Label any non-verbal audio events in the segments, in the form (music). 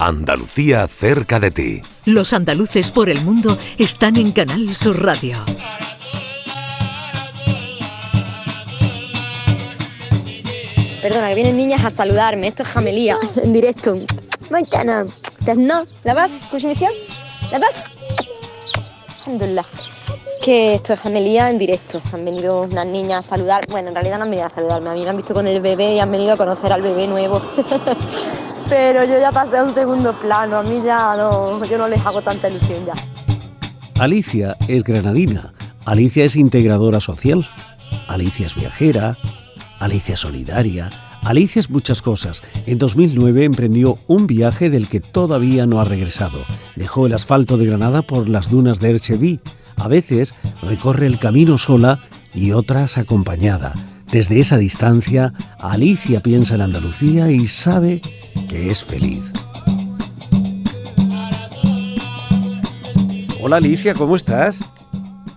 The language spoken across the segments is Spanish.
Andalucía cerca de ti. Los andaluces por el mundo están en Canal Sur Radio. Perdona, que vienen niñas a saludarme. Esto es jamelía, (laughs) en directo. Mañana. No, ¿la vas? misión? ¿La vas? Alhamdulillah. Que esto es jamelía en directo. Han venido unas niñas a saludar. Bueno, en realidad no han venido a saludarme. A mí me han visto con el bebé y han venido a conocer al bebé nuevo. (laughs) Pero yo ya pasé a un segundo plano. A mí ya no, yo no les hago tanta ilusión ya. Alicia es granadina. Alicia es integradora social. Alicia es viajera. Alicia es solidaria. Alicia es muchas cosas. En 2009 emprendió un viaje del que todavía no ha regresado. Dejó el asfalto de Granada por las dunas de Ercheví. A veces recorre el camino sola y otras acompañada. Desde esa distancia, Alicia piensa en Andalucía y sabe que es feliz. Hola Alicia, ¿cómo estás?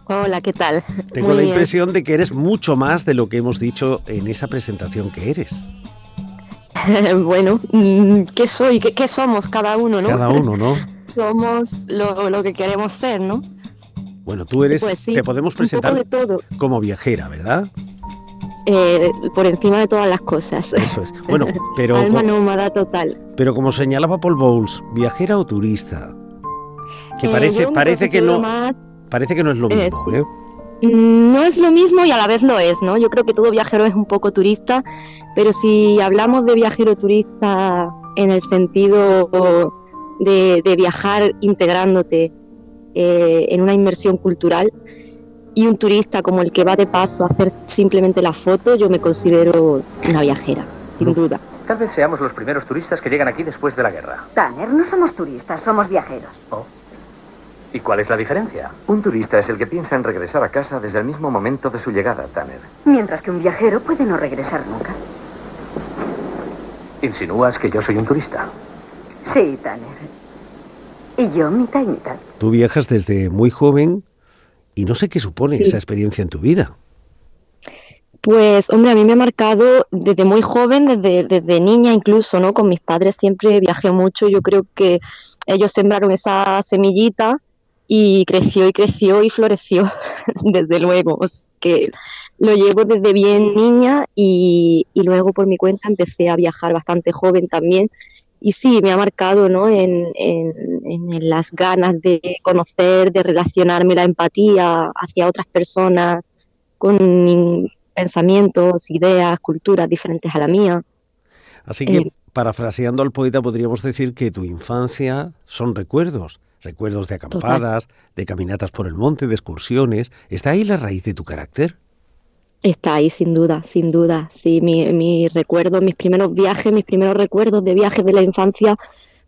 Hola, ¿qué tal? Tengo la impresión de que eres mucho más de lo que hemos dicho en esa presentación que eres. (laughs) bueno, mm, ¿qué soy? ¿Qué, somos cada uno, no? Cada uno, ¿no? (laughs) somos lo, que queremos ser, ¿no? Bueno, tú eres, pues te podemos presentar como viajera, ¿verdad? Eh, por encima de todas las cosas. Eso es. Bueno, (laughs) pero... Alma nómada total. Pero como señalaba Paul Bowles, viajera o turista, que eh, parece, parece que no... Parece que no es lo mismo, ¿eh? No es lo mismo y a la vez lo es, ¿no? Yo creo que todo viajero es un poco turista, pero si hablamos de viajero turista en el sentido de, viajar integrándote eh, en una inmersión cultural y un turista como el que va de paso a hacer simplemente la foto, yo me considero una viajera, sin duda. Tal vez seamos los primeros turistas que llegan aquí después de la guerra. Tanner, no somos turistas, somos viajeros. Oh. ¿Y cuál es la diferencia? Un turista es el que piensa en regresar a casa desde el mismo momento de su llegada, Tanner. Mientras que un viajero puede no regresar nunca. ¿Insinúas que yo soy un turista? Sí, Tanner. Y yo mitad y mitad. Tú viajas desde muy joven y no sé qué supone esa experiencia en tu vida. Pues, hombre, a mí me ha marcado desde muy joven, desde, desde niña incluso, ¿no? Con mis padres siempre viajé mucho. Yo creo que ellos sembraron esa semillita y creció y creció y floreció, (laughs) desde luego. que lo llevo desde bien niña y, luego por mi cuenta empecé a viajar bastante joven también. Y sí, me ha marcado ¿no? en, en, las ganas de conocer, de relacionarme, la empatía hacia otras personas con pensamientos, ideas, culturas diferentes a la mía. Así que, eh, parafraseando al poeta, podríamos decir que tu infancia son recuerdos recuerdos de acampadas, de caminatas por el monte, de excursiones. ¿Está ahí la raíz de tu carácter? Está ahí, sin duda, sin duda. Sí, mi, mi recuerdo, mis primeros viajes, mis primeros recuerdos de viajes de la infancia,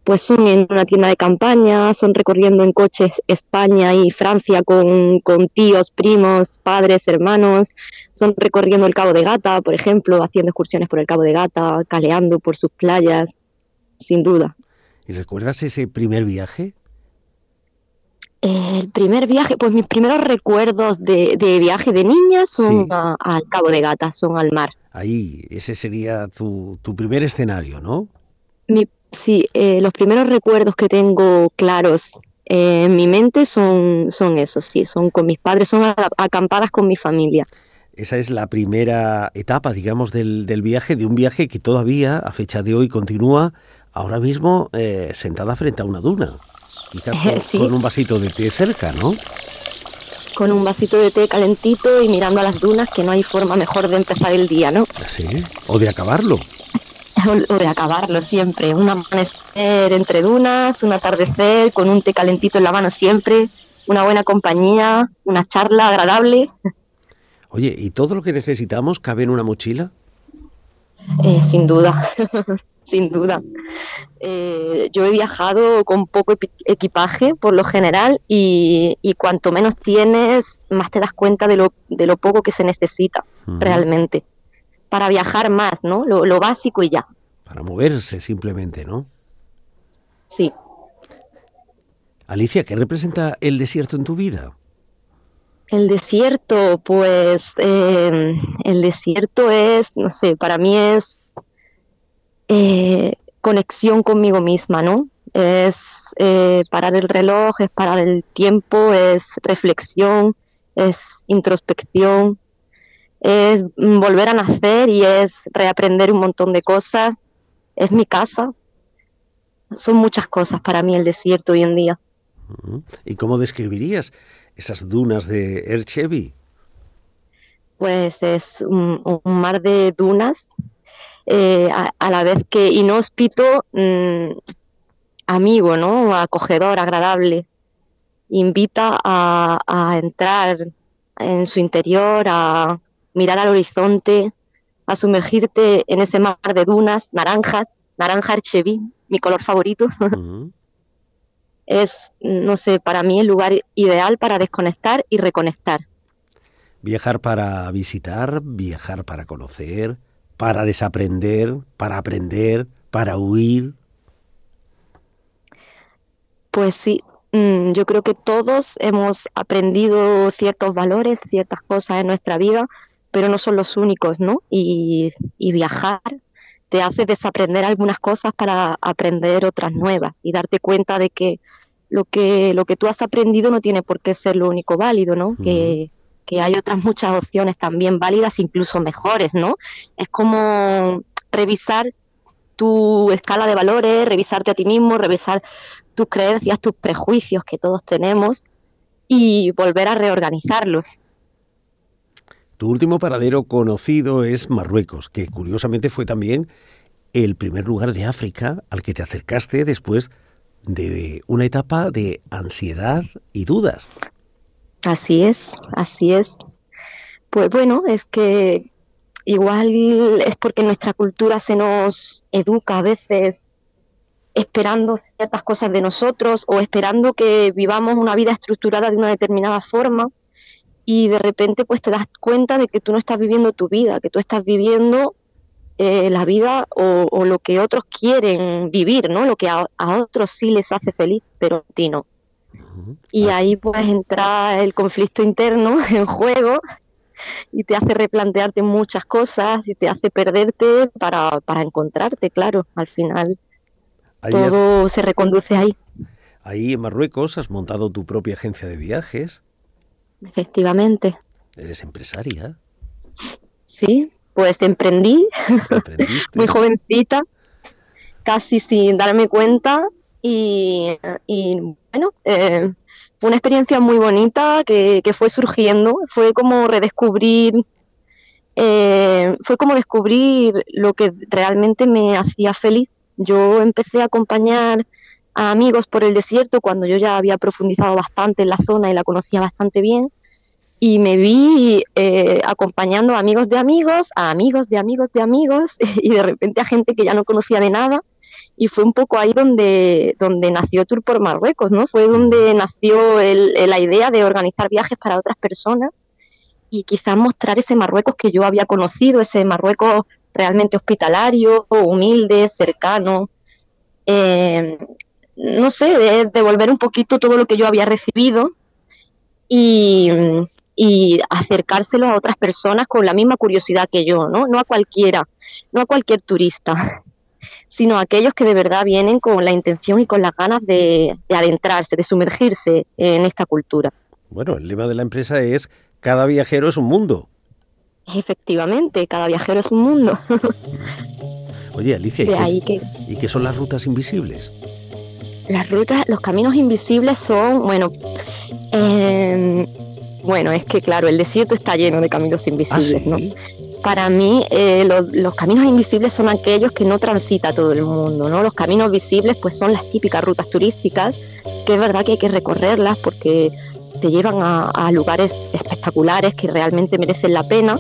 pues son en una tienda de campaña, son recorriendo en coches España y Francia con, con tíos, primos, padres, hermanos, son recorriendo el Cabo de Gata, por ejemplo, haciendo excursiones por el Cabo de Gata, caleando por sus playas, sin duda. ¿Y recuerdas ese primer viaje? El primer viaje, pues mis primeros recuerdos de, viaje de niña son al Cabo de Gata, son al mar. Ahí, ese sería tu, primer escenario, ¿no? sí, eh, los primeros recuerdos que tengo claros en mi mente son, son esos, sí, son con mis padres, son acampadas con mi familia. Esa es la primera etapa, digamos, del, viaje, de un viaje que todavía, a fecha de hoy, continúa ahora mismo eh, sentada frente a una duna. Quizás (laughs) con, un vasito de té cerca, ¿no? Con un vasito de té calentito y mirando a las dunas, que no hay forma mejor de empezar el día, ¿no? Sí, o de acabarlo. (laughs) o de acabarlo siempre. Un amanecer entre dunas, un atardecer con un té calentito en la mano siempre, una buena compañía, una charla agradable. (laughs) Oye, ¿y todo lo que necesitamos cabe en una mochila? Eh, sin duda, (laughs) sin duda. Eh, yo he viajado con poco equipaje por lo general y, cuanto menos tienes, más te das cuenta de lo, de lo poco que se necesita realmente. Para viajar más, ¿no? Lo, básico y ya. Para moverse simplemente, ¿no? Sí. Alicia, ¿qué representa el desierto en tu vida? El desierto, pues eh, el desierto es, no sé, para mí es eh, conexión conmigo misma, ¿no? es eh, parar el reloj, es parar el tiempo, es reflexión, es introspección, es volver a nacer y es reaprender un montón de cosas. Es mi casa. Son muchas cosas para mí el desierto hoy en día. ¿Y cómo describirías esas dunas de Erchevi? Pues es un, mar de dunas, eh, a, la vez que inhóspito, mm, amigo, ¿no? Acogedor, agradable. Invita a, a entrar en su interior, a mirar al horizonte, a sumergirte en ese mar de dunas, naranjas, naranja Archeví, mi color favorito. (laughs) es, no sé, para mí el lugar ideal para desconectar y reconectar. Viajar para visitar, viajar para conocer, para desaprender, para aprender, para huir. Pues sí, mm, yo creo que todos hemos aprendido ciertos valores, ciertas cosas en nuestra vida, pero no son los únicos, ¿no? Y, y viajar te hace desaprender algunas cosas para aprender otras nuevas y darte cuenta de que lo que, lo que tú has aprendido no tiene por qué ser lo único válido, ¿no? que, que hay otras muchas opciones también válidas, incluso mejores, ¿no? Es como revisar tu escala de valores, revisarte a ti mismo, revisar tus creencias, tus prejuicios que todos tenemos y volver a reorganizarlos. Tu último paradero conocido es Marruecos, que curiosamente fue también el primer lugar de África al que te acercaste después de una etapa de ansiedad y dudas. Así es, así es. Pues bueno, es que igual es porque nuestra cultura se nos educa a veces esperando ciertas cosas de nosotros o esperando que vivamos una vida estructurada de una determinada forma y de repente pues te das cuenta de que tú no estás viviendo tu vida, que tú estás viviendo eh, la vida o, lo que otros quieren vivir, ¿no? Lo que a, otros sí les hace feliz, pero a ti no. Y ahí pues entra el conflicto interno (laughs) en juego y te hace replantearte muchas cosas y te hace perderte para, para encontrarte, claro, al final. todo se reconduce ahí. Ahí en Marruecos has montado tu propia agencia de viajes. Efectivamente. ¿Eres empresaria? Sí, pues emprendí (laughs) muy jovencita, casi sin darme cuenta y, bueno, eh, fue una experiencia muy bonita que, fue surgiendo, fue como redescubrir, eh, fue como descubrir lo que realmente me hacía feliz. Yo empecé a acompañar a amigos por el desierto cuando yo ya había profundizado bastante en la zona y la conocía bastante bien. Y me vi eh, acompañando a amigos de amigos, a amigos de amigos de amigos (laughs) y de repente a gente que ya no conocía de nada. Y fue un poco ahí donde, donde nació Tour por Marruecos, ¿no? Fue donde nació la idea de organizar viajes para otras personas y quizás mostrar ese Marruecos que yo había conocido, ese Marruecos realmente hospitalario, humilde, cercano, eh, no sé, de devolver un poquito todo lo que yo había recibido y, y acercárselo a otras personas con la misma curiosidad que yo, ¿no? No a cualquiera, no a cualquier turista, (laughs) sino a aquellos que de verdad vienen con la intención y con las ganas de, de adentrarse, de sumergirse en esta cultura. Bueno, el lema de la empresa es cada viajero es un mundo. Efectivamente, cada viajero es un mundo. (laughs) Oye, Alicia, ¿y qué, ¿y qué son las rutas invisibles? Las rutas, los caminos invisibles son, bueno, em, bueno, es que claro, el desierto está lleno de caminos invisibles, ¿Ah, ¿no? Para mí, eh, los caminos invisibles son aquellos que no transita todo el mundo, ¿no? Los caminos visibles, pues son las típicas rutas turísticas, que es verdad que hay que recorrerlas porque te llevan a, lugares espectaculares que realmente merecen la pena,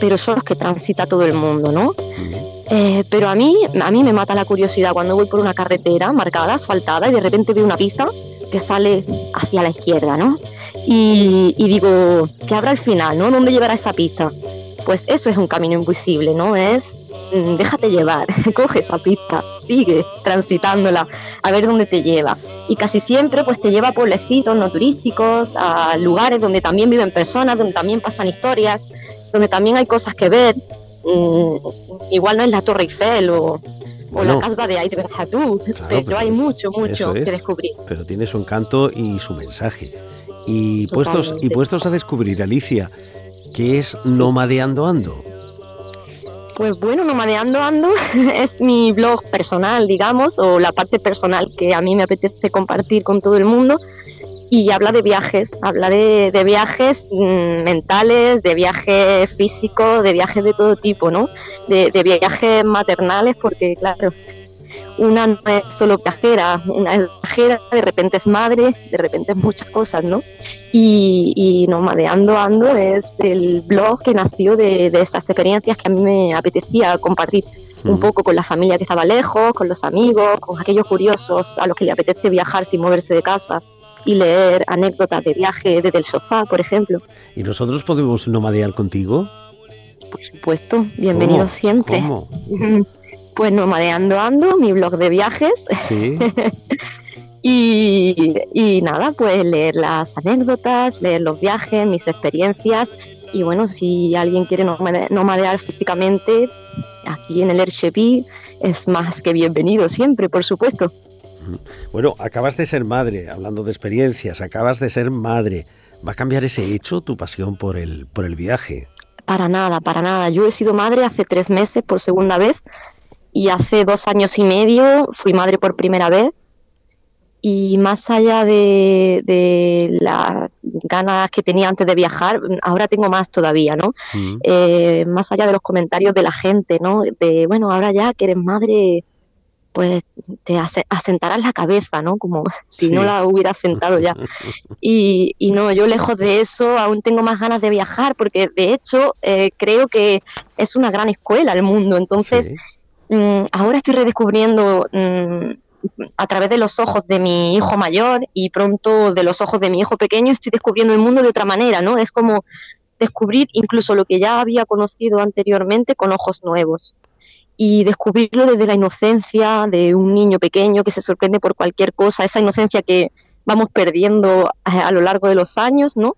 pero son los que transita todo el mundo, ¿no? Eh, pero a mí, a mí me mata la curiosidad cuando voy por una carretera marcada, asfaltada, y de repente veo una pista que sale hacia la izquierda, ¿no? Y, digo, ¿qué habrá al final, no? ¿Dónde llevará esa pista? Pues eso es un camino invisible, ¿no? Es mm, déjate llevar, (laughs) coge esa pista, sigue transitándola, a ver dónde te lleva. Y casi siempre pues te lleva a pueblecitos no turísticos, a lugares donde también viven personas, donde también pasan historias, donde también hay cosas que ver, Mm, igual no es la Torre Eiffel o, o la casba de Ait tú, pero, hay mucho, mucho que descubrir. Pero tiene su encanto y su mensaje. Y puestos, y puestos a descubrir, Alicia, ¿qué es Nomadeando Ando? Pues bueno, Nomadeando Ando (laughs) es mi blog personal, digamos, o la parte personal que a mí me apetece compartir con todo el mundo y habla de viajes, habla de, viajes mm, mentales, de viajes físicos, de viajes de todo tipo, ¿no? De, viajes maternales, porque claro, una no es solo viajera, una es viajera, de repente es madre, de repente es muchas cosas, ¿no? Y, y Nomadeando Ando es el blog que nació de, esas experiencias que a mí me apetecía compartir un poco con la familia que estaba lejos, con los amigos, con aquellos curiosos a los que le apetece viajar sin moverse de casa y leer anécdotas de viaje desde el sofá, por ejemplo. ¿Y nosotros podemos nomadear contigo? Por supuesto, bienvenido siempre. ¿Cómo? (laughs) Pues nomadeando ando, mi blog de viajes. Sí. (laughs) y, y nada, pues leer las anécdotas, leer los viajes, mis experiencias. Y bueno, si alguien quiere nomadear físicamente, aquí en el Airship es más que bienvenido siempre, por supuesto. Bueno, acabas de ser madre, hablando de experiencias, acabas de ser madre. ¿Va a cambiar ese hecho, tu pasión por el, por el viaje? Para nada, para nada. Yo he sido madre hace tres meses por segunda vez y hace dos años y medio fui madre por primera vez. Y más allá de, de las ganas que tenía antes de viajar, ahora tengo más todavía, ¿no? Eh, más allá de los comentarios de la gente, ¿no? De, bueno, ahora ya que eres madre, pues te asentarás la cabeza, ¿no? Como (laughs) si no la hubiera sentado ya. (laughs) Y, y, no, yo lejos de eso aún tengo más ganas de viajar porque de hecho eh, creo que es una gran escuela el mundo. Entonces, mm, ahora estoy redescubriendo mm, a través de los ojos de mi hijo mayor y pronto de los ojos de mi hijo pequeño estoy descubriendo el mundo de otra manera, ¿no? Es como descubrir incluso lo que ya había conocido anteriormente con ojos nuevos y descubrirlo desde la inocencia de un niño pequeño que se sorprende por cualquier cosa, esa inocencia que vamos perdiendo a, lo largo de los años, ¿no?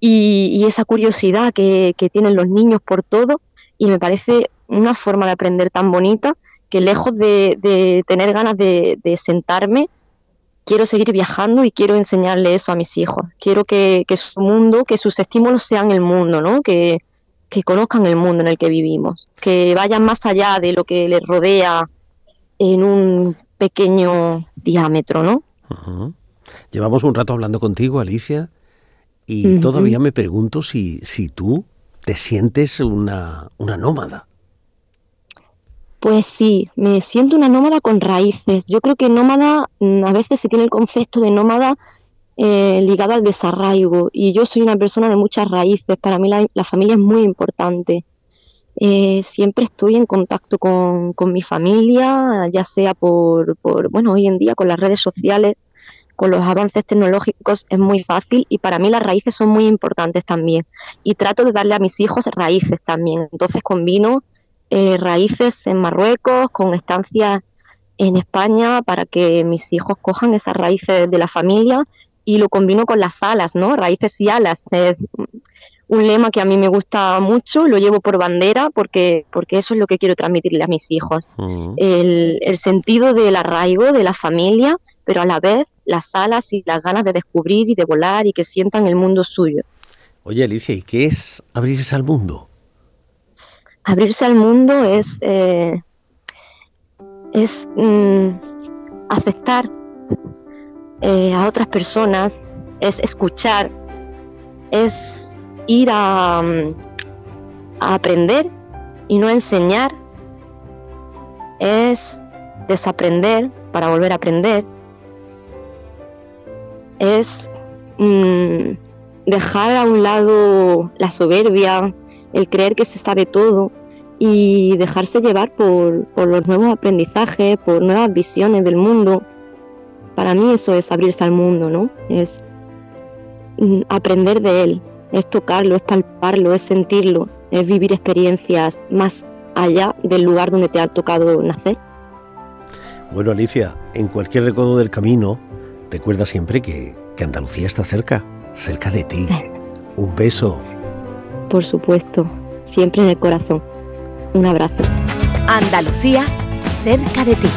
Y, esa curiosidad que, tienen los niños por todo, y me parece una forma de aprender tan bonita que lejos de, tener ganas de, sentarme, quiero seguir viajando y quiero enseñarle eso a mis hijos. Quiero que, que su mundo, que sus estímulos sean el mundo, ¿no? Que, que conozcan el mundo en el que vivimos, que vayan más allá de lo que les rodea en un pequeño diámetro, ¿no? Llevamos un rato hablando contigo, Alicia, y todavía me pregunto si, si tú te sientes una, una nómada. Pues sí, me siento una nómada con raíces. Yo creo que nómada, mm, a veces se tiene el concepto de nómada eh, ligada al desarraigo y yo soy una persona de muchas raíces, para mí la, familia es muy importante. Eh, siempre estoy en contacto con, con mi familia, ya sea por, por, bueno, hoy en día con las redes sociales, con los avances tecnológicos es muy fácil y para mí las raíces son muy importantes también. Y trato de darle a mis hijos raíces también. Entonces combino eh, raíces en Marruecos con estancias en España para que mis hijos cojan esas raíces de la familia y lo combino con las alas, ¿no? Raíces y alas. Es un lema que a mí me gusta mucho, lo llevo por bandera porque, porque eso es lo que quiero transmitirle a mis hijos. el, el, sentido del arraigo de la familia, pero a la vez las alas y las ganas de descubrir y de volar y que sientan el mundo suyo. Oye, Alicia, ¿y qué es abrirse al mundo? Abrirse al mundo es, eh, es mm, aceptar eh, a otras personas, es escuchar, es ir a, mm, a aprender y no enseñar, es desaprender para volver a aprender, es mm, dejar a un lado la soberbia, el creer que se sabe todo y dejarse llevar por, por los nuevos aprendizajes, por nuevas visiones del mundo para mí eso es abrirse al mundo, ¿no? Es mm, aprender de él, es tocarlo, es palparlo, es sentirlo, es vivir experiencias más allá del lugar donde te ha tocado nacer. Bueno, Alicia, en cualquier recodo del camino, recuerda siempre que, que Andalucía está cerca, cerca de ti. (laughs) Un beso. Por supuesto, siempre en el corazón. Un abrazo. Andalucía cerca de ti.